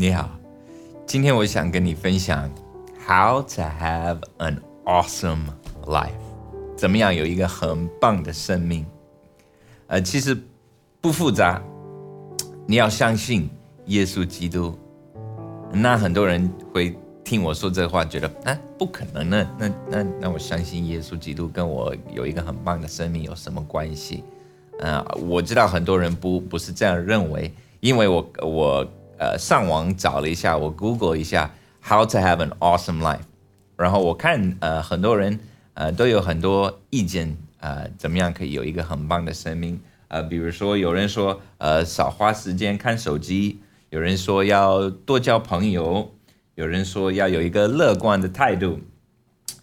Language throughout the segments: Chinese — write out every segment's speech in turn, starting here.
你好，今天我想跟你分享 How to have an awesome life，怎么样有一个很棒的生命。呃，其实不复杂，你要相信耶稣基督。那很多人会听我说这话，觉得啊，不可能，那那那那我相信耶稣基督跟我有一个很棒的生命有什么关系？呃，我知道很多人不不是这样认为，因为我我呃上网找了一下，我 Google 一下 How to have an awesome life，然后我看呃很多人呃都有很多意见，呃怎么样可以有一个很棒的生命？呃，比如说有人说呃少花时间看手机。有人说要多交朋友，有人说要有一个乐观的态度，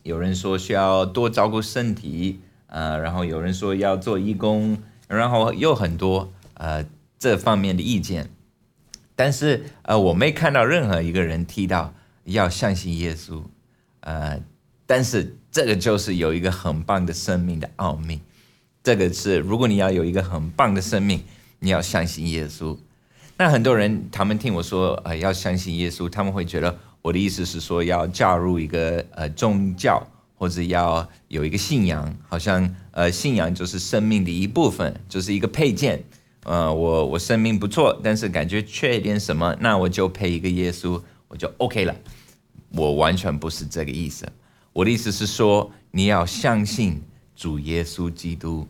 有人说需要多照顾身体，呃，然后有人说要做义工，然后有很多呃这方面的意见，但是呃我没看到任何一个人提到要相信耶稣，呃，但是这个就是有一个很棒的生命的奥秘，这个是如果你要有一个很棒的生命，你要相信耶稣。那很多人，他们听我说，呃，要相信耶稣，他们会觉得我的意思是说要加入一个呃宗教，或者要有一个信仰，好像呃信仰就是生命的一部分，就是一个配件。呃，我我生命不错，但是感觉缺一点什么，那我就配一个耶稣，我就 OK 了。我完全不是这个意思，我的意思是说你要相信主耶稣基督。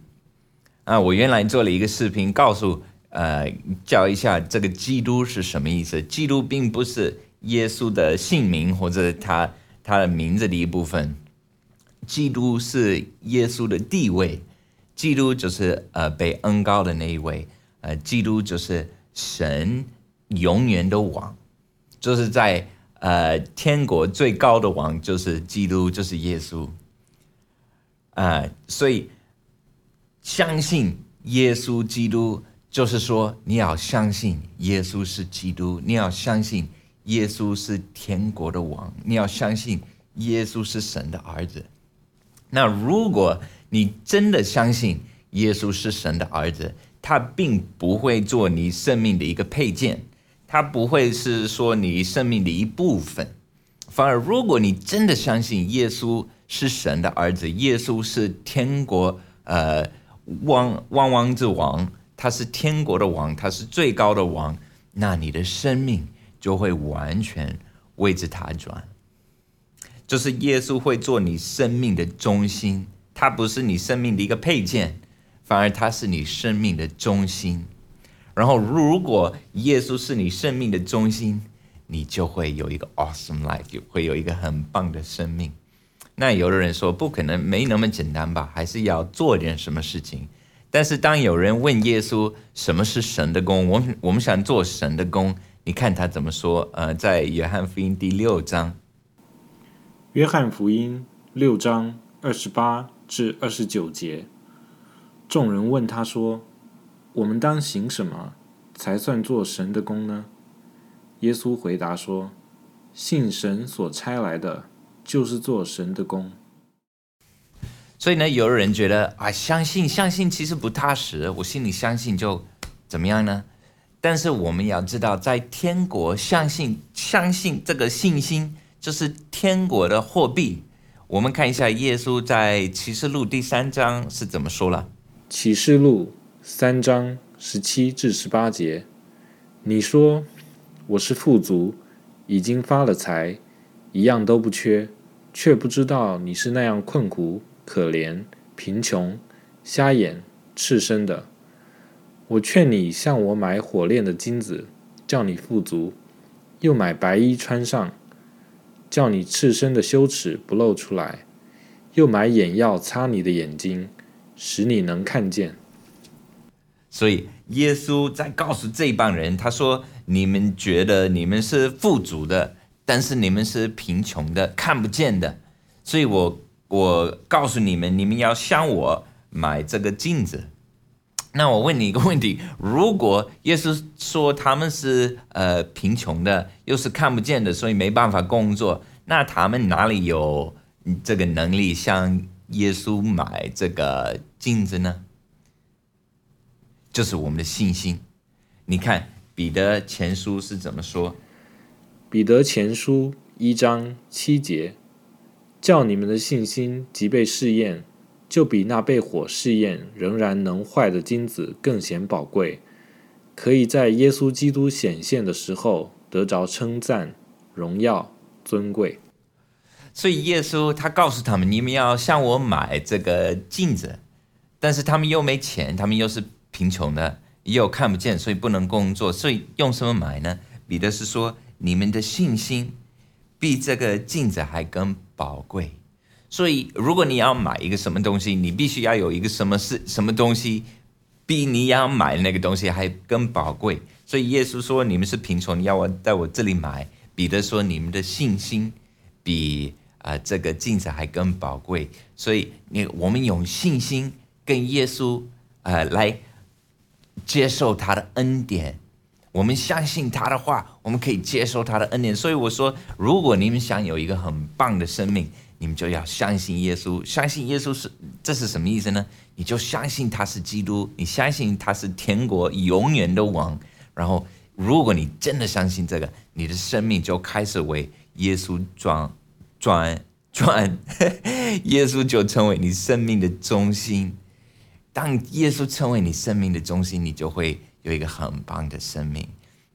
啊，我原来做了一个视频，告诉。呃，教一下这个基督是什么意思？基督并不是耶稣的姓名或者他他的名字的一部分，基督是耶稣的地位，基督就是呃被恩高的那一位，呃，基督就是神永远的王，就是在呃天国最高的王就是基督，就是耶稣，啊，所以相信耶稣基督。就是说，你要相信耶稣是基督，你要相信耶稣是天国的王，你要相信耶稣是神的儿子。那如果你真的相信耶稣是神的儿子，他并不会做你生命的一个配件，他不会是说你生命的一部分。反而，如果你真的相信耶稣是神的儿子，耶稣是天国呃王王王之王。他是天国的王，他是最高的王，那你的生命就会完全为之他转。就是耶稣会做你生命的中心，他不是你生命的一个配件，反而他是你生命的中心。然后，如果耶稣是你生命的中心，你就会有一个 awesome life，会有一个很棒的生命。那有的人说不可能，没那么简单吧？还是要做点什么事情。但是当有人问耶稣什么是神的功，我们我们想做神的功，你看他怎么说？呃，在约翰福音第六章，约翰福音六章二十八至二十九节，众人问他说：“我们当行什么才算做神的功呢？”耶稣回答说：“信神所差来的，就是做神的功。”所以呢，有人觉得啊，相信相信其实不踏实。我心里相信就怎么样呢？但是我们要知道，在天国相信相信这个信心就是天国的货币。我们看一下耶稣在启示录第三章是怎么说了。启示录三章十七至十八节，你说我是富足，已经发了财，一样都不缺，却不知道你是那样困苦。可怜、贫穷、瞎眼、赤身的，我劝你向我买火炼的金子，叫你富足；又买白衣穿上，叫你赤身的羞耻不露出来；又买眼药擦你的眼睛，使你能看见。所以，耶稣在告诉这帮人，他说：“你们觉得你们是富足的，但是你们是贫穷的，看不见的。”所以，我。我告诉你们，你们要向我买这个镜子。那我问你一个问题：如果耶稣说他们是呃贫穷的，又是看不见的，所以没办法工作，那他们哪里有这个能力向耶稣买这个镜子呢？就是我们的信心。你看彼得前书是怎么说？彼得前书一章七节，叫你们的信心即被试验，就比那被火试验仍然能坏的金子更显宝贵，可以在耶稣基督显现的时候得着称赞、荣耀、尊贵。所以耶稣他告诉他们：你们要向我买这个镜子，但是他们又没钱，他们又是贫穷的，又看不见，所以不能工作，所以用什么买呢？彼得是说。你们的信心比这个镜子还更宝贵，所以如果你要买一个什么东西，你必须要有一个什么是什么东西比你要买那个东西还更宝贵。所以耶稣说：“你们是贫穷，你要我在我这里买。”彼得说：“你们的信心比啊这个镜子还更宝贵。”所以你我们有信心跟耶稣呃来接受他的恩典。我们相信他的话，我们可以接受他的恩典。所以我说，如果你们想有一个很棒的生命，你们就要相信耶稣。相信耶稣是这是什么意思呢？你就相信他是基督，你相信他是天国永远的王。然后，如果你真的相信这个，你的生命就开始为耶稣装转转，耶稣就成为你生命的中心。当耶稣成为你生命的中心，你就会。有一个很棒的生命，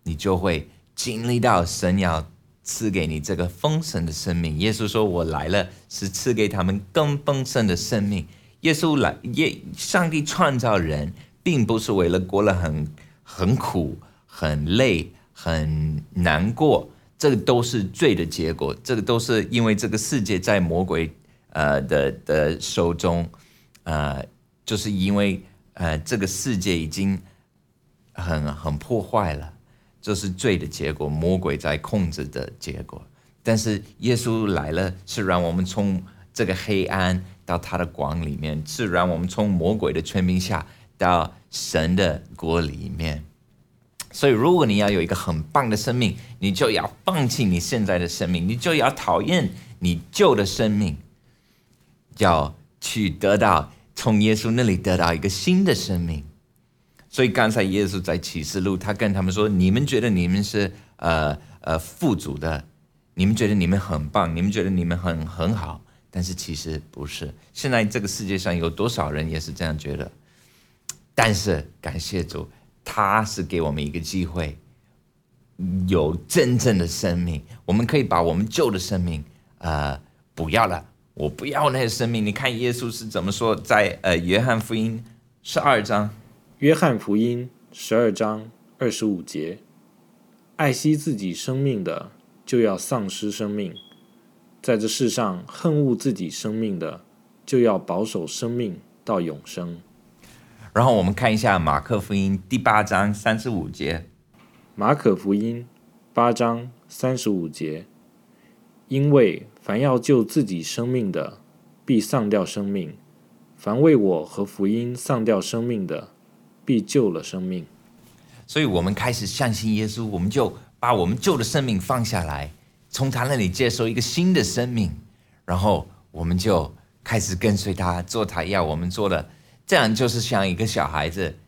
你就会经历到神要赐给你这个丰盛的生命。耶稣说：“我来了，是赐给他们更丰盛的生命。”耶稣来，耶，上帝创造人，并不是为了过了很很苦、很累、很难过，这个都是罪的结果。这个都是因为这个世界在魔鬼呃的的手中，呃，就是因为呃这个世界已经。很很破坏了，这是罪的结果，魔鬼在控制的结果。但是耶稣来了，是让我们从这个黑暗到他的光里面，是让我们从魔鬼的权柄下到神的国里面。所以，如果你要有一个很棒的生命，你就要放弃你现在的生命，你就要讨厌你旧的生命，要去得到从耶稣那里得到一个新的生命。所以刚才耶稣在启示录，他跟他们说：“你们觉得你们是呃呃富足的，你们觉得你们很棒，你们觉得你们很很好，但是其实不是。现在这个世界上有多少人也是这样觉得？但是感谢主，他是给我们一个机会，有真正的生命。我们可以把我们旧的生命呃不要了，我不要那些生命。你看耶稣是怎么说，在呃约翰福音十二章。”约翰福音十二章二十五节：爱惜自己生命的，就要丧失生命；在这世上恨恶自己生命的，就要保守生命到永生。然后我们看一下马可福音第八章三十五节。马可福音八章三十五节：因为凡要救自己生命的，必丧掉生命；凡为我和福音丧掉生命的，必救了生命，所以我们开始相信耶稣，我们就把我们旧的生命放下来，从他那里接受一个新的生命，然后我们就开始跟随他，做他要我们做的。这样就是像一个小孩子，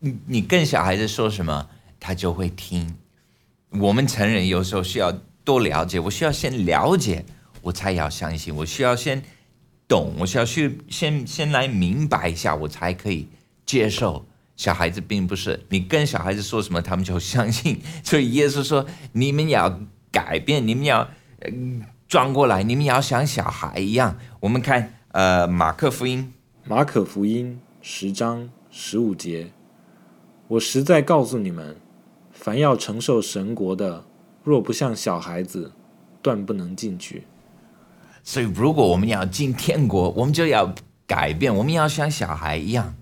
你你跟小孩子说什么，他就会听。我们成人有时候需要多了解，我需要先了解，我才要相信。我需要先懂，我需要去先先来明白一下，我才可以接受。小孩子并不是你跟小孩子说什么，他们就相信。所以耶稣说：“你们要改变，你们要转过来，你们要像小孩一样。”我们看呃，马可福音，马可福音十章十五节：“我实在告诉你们，凡要承受神国的，若不像小孩子，断不能进去。”所以，如果我们要进天国，我们就要改变，我们要像小孩一样。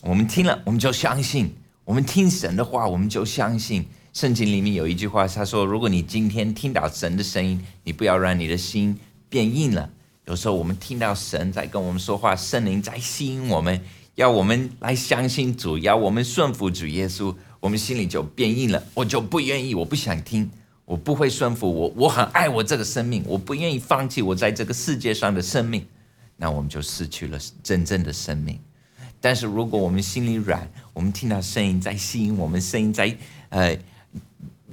我们听了，我们就相信；我们听神的话，我们就相信。圣经里面有一句话，他说：“如果你今天听到神的声音，你不要让你的心变硬了。”有时候我们听到神在跟我们说话，圣灵在吸引我们，要我们来相信主，要我们顺服主耶稣，我们心里就变硬了。我就不愿意，我不想听，我不会顺服。我我很爱我这个生命，我不愿意放弃我在这个世界上的生命，那我们就失去了真正的生命。但是如果我们心里软，我们听到声音在吸引我们，声音在呃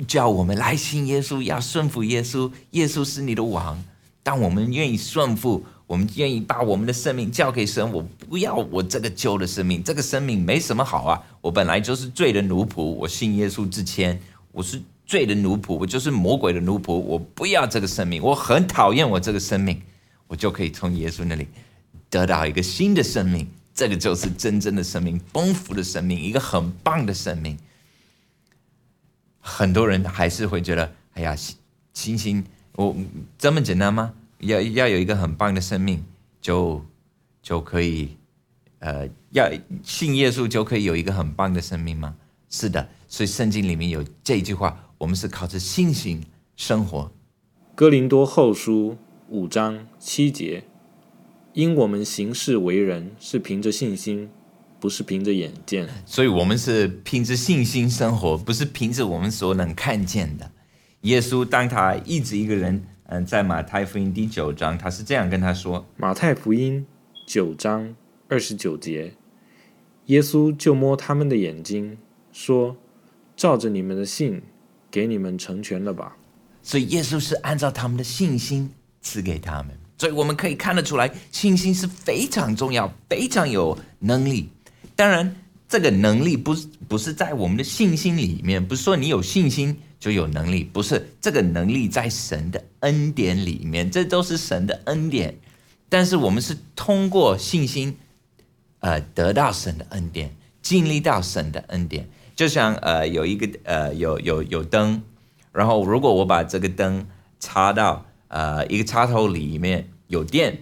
叫我们来信耶稣，要顺服耶稣，耶稣是你的王。当我们愿意顺服，我们愿意把我们的生命交给神，我不要我这个旧的生命，这个生命没什么好啊！我本来就是罪的奴仆，我信耶稣之前，我是罪的奴仆，我就是魔鬼的奴仆，我不要这个生命，我很讨厌我这个生命，我就可以从耶稣那里得到一个新的生命，这个就是真正的生命，丰富的生命，一个很棒的生命。很多人还是会觉得，哎呀，星星。我这么简单吗？要要有一个很棒的生命，就就可以，呃，要信耶稣就可以有一个很棒的生命吗？是的，所以圣经里面有这句话：我们是靠着信心生活。哥林多后书五章七节，因我们行事为人是凭着信心，不是凭着眼见。所以我们是凭着信心生活，不是凭着我们所能看见的。耶稣当他一直一个人，嗯，在马太福音第九章，他是这样跟他说：马太福音九章二十九节，耶稣就摸他们的眼睛，说：“照着你们的信，给你们成全了吧。”所以耶稣是按照他们的信心赐给他们。所以我们可以看得出来，信心是非常重要、非常有能力。当然，这个能力不是不是在我们的信心里面，不是说你有信心。就有能力，不是这个能力在神的恩典里面，这都是神的恩典。但是我们是通过信心，呃，得到神的恩典，经历到神的恩典。就像呃，有一个呃，有有有灯，然后如果我把这个灯插到呃一个插头里面有电。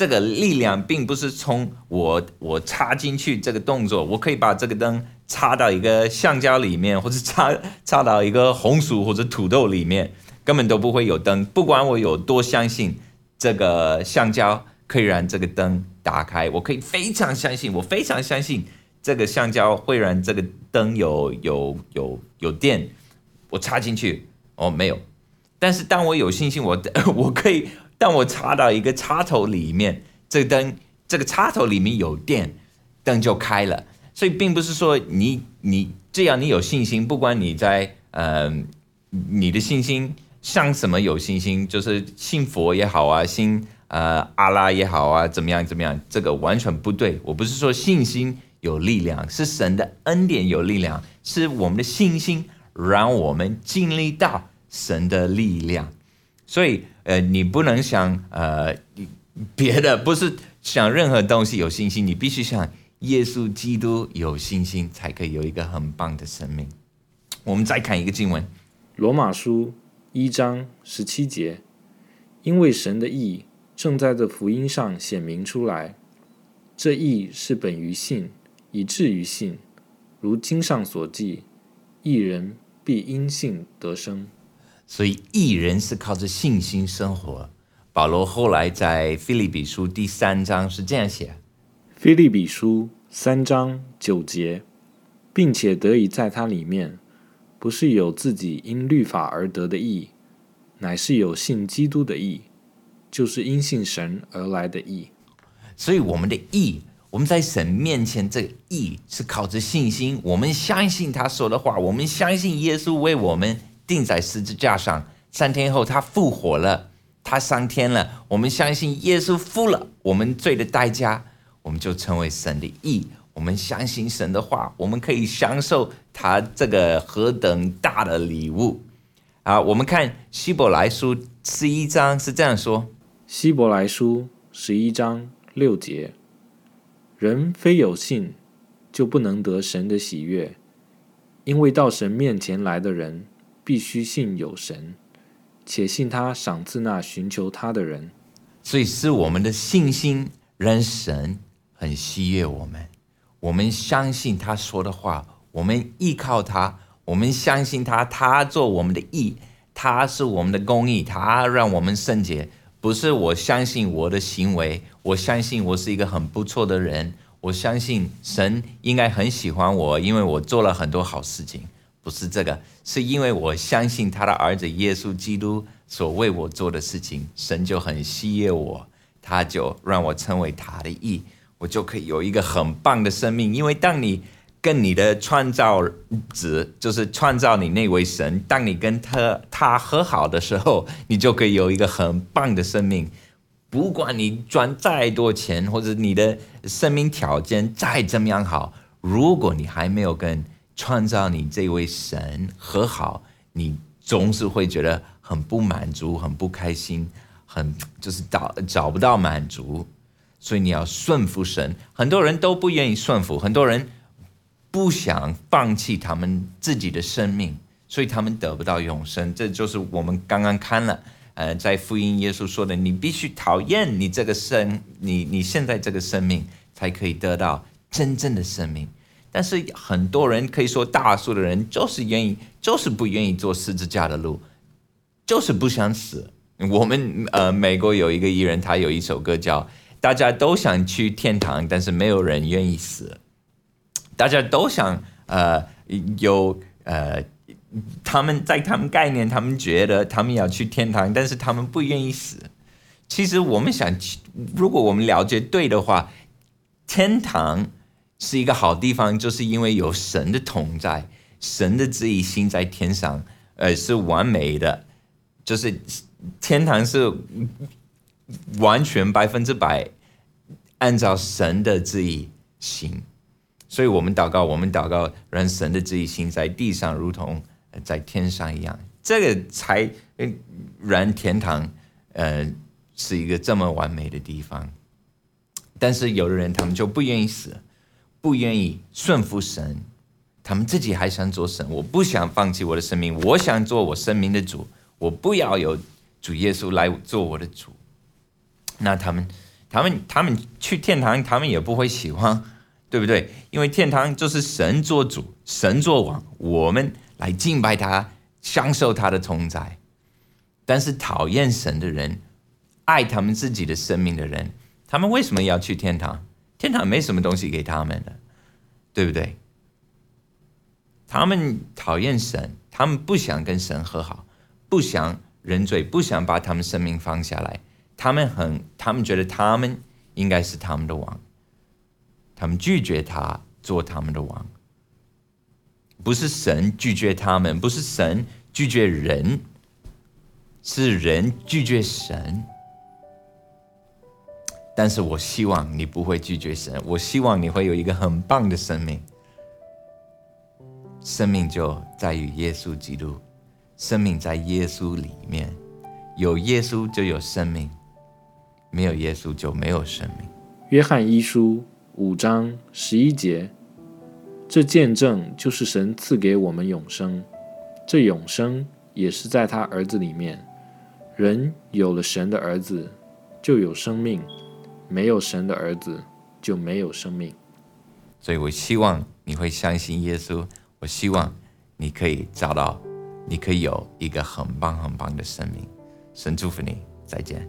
这个力量并不是从我我插进去这个动作，我可以把这个灯插到一个橡胶里面，或者插插到一个红薯或者土豆里面，根本都不会有灯。不管我有多相信这个橡胶可以让这个灯打开，我可以非常相信，我非常相信这个橡胶会让这个灯有有有有电。我插进去哦没有，但是当我有信心，我 我可以。当我插到一个插头里面，这灯这个插头里面有电，灯就开了。所以并不是说你你这样你有信心，不管你在呃你的信心像什么有信心，就是信佛也好啊，信呃阿拉也好啊，怎么样怎么样，这个完全不对。我不是说信心有力量，是神的恩典有力量，是我们的信心让我们经历到神的力量。所以，呃，你不能想，呃，别的不是想任何东西有信心，你必须想耶稣基督有信心，才可以有一个很棒的生命。我们再看一个经文，《罗马书》一章十七节，因为神的意正在这福音上显明出来，这意是本于信，以至于信，如经上所记，一人必因信得生。所以，艺人是靠着信心生活。保罗后来在《菲利比书》第三章是这样写：《菲利比书》三章九节，并且得以在它里面，不是有自己因律法而得的义，乃是有信基督的义，就是因信神而来的义。所以，我们的义，我们在神面前这个义是靠着信心。我们相信他说的话，我们相信耶稣为我们。钉在十字架上，三天后他复活了，他上天了。我们相信耶稣付了我们罪的代价，我们就成为神的义。我们相信神的话，我们可以享受他这个何等大的礼物啊！我们看希伯来书十一章是这样说：希伯来书十一章六节，人非有信，就不能得神的喜悦，因为到神面前来的人。必须信有神，且信他赏赐那寻求他的人。所以是我们的信心让神很喜悦我们。我们相信他说的话，我们依靠他，我们相信他，他做我们的义，他是我们的公义，他让我们圣洁。不是我相信我的行为，我相信我是一个很不错的人，我相信神应该很喜欢我，因为我做了很多好事情。不是这个，是因为我相信他的儿子耶稣基督所为我做的事情，神就很喜悦我，他就让我成为他的义，我就可以有一个很棒的生命。因为当你跟你的创造者，就是创造你那位神，当你跟他他和好的时候，你就可以有一个很棒的生命。不管你赚再多钱，或者你的生命条件再怎么样好，如果你还没有跟创造你这位神和好，你总是会觉得很不满足、很不开心、很就是找找不到满足。所以你要顺服神。很多人都不愿意顺服，很多人。不想放弃他们自己的生命，所以他们得不到永生。这就是我们刚刚看了，呃，在福音耶稣说的：你必须讨厌你这个生，你你现在这个生命，才可以得到真正的生命。但是很多人可以说，大多数的人就是愿意，就是不愿意做十字架的路，就是不想死。我们呃，美国有一个艺人，他有一首歌叫《大家都想去天堂，但是没有人愿意死》。大家都想，呃，有呃，他们在他们概念，他们觉得他们要去天堂，但是他们不愿意死。其实我们想，如果我们了解对的话，天堂是一个好地方，就是因为有神的同在，神的旨意心在天上，呃，是完美的，就是天堂是完全百分之百按照神的旨意行。所以我们祷告，我们祷告，让神的旨意心在地上，如同在天上一样。这个才让天堂，呃，是一个这么完美的地方。但是有的人，他们就不愿意死，不愿意顺服神，他们自己还想做神。我不想放弃我的生命，我想做我生命的主，我不要有主耶稣来做我的主。那他们，他们，他们去天堂，他们也不会喜欢。对不对？因为天堂就是神做主，神做王，我们来敬拜他，享受他的同在。但是讨厌神的人，爱他们自己的生命的人，他们为什么要去天堂？天堂没什么东西给他们的，对不对？他们讨厌神，他们不想跟神和好，不想认罪，不想把他们生命放下来。他们很，他们觉得他们应该是他们的王。他们拒绝他做他们的王，不是神拒绝他们，不是神拒绝人，是人拒绝神。但是我希望你不会拒绝神，我希望你会有一个很棒的生命。生命就在于耶稣基督，生命在耶稣里面，有耶稣就有生命，没有耶稣就没有生命。约翰一书。五章十一节，这见证就是神赐给我们永生，这永生也是在他儿子里面。人有了神的儿子，就有生命；没有神的儿子，就没有生命。所以我希望你会相信耶稣，我希望你可以找到，你可以有一个很棒很棒的生命。神祝福你，再见。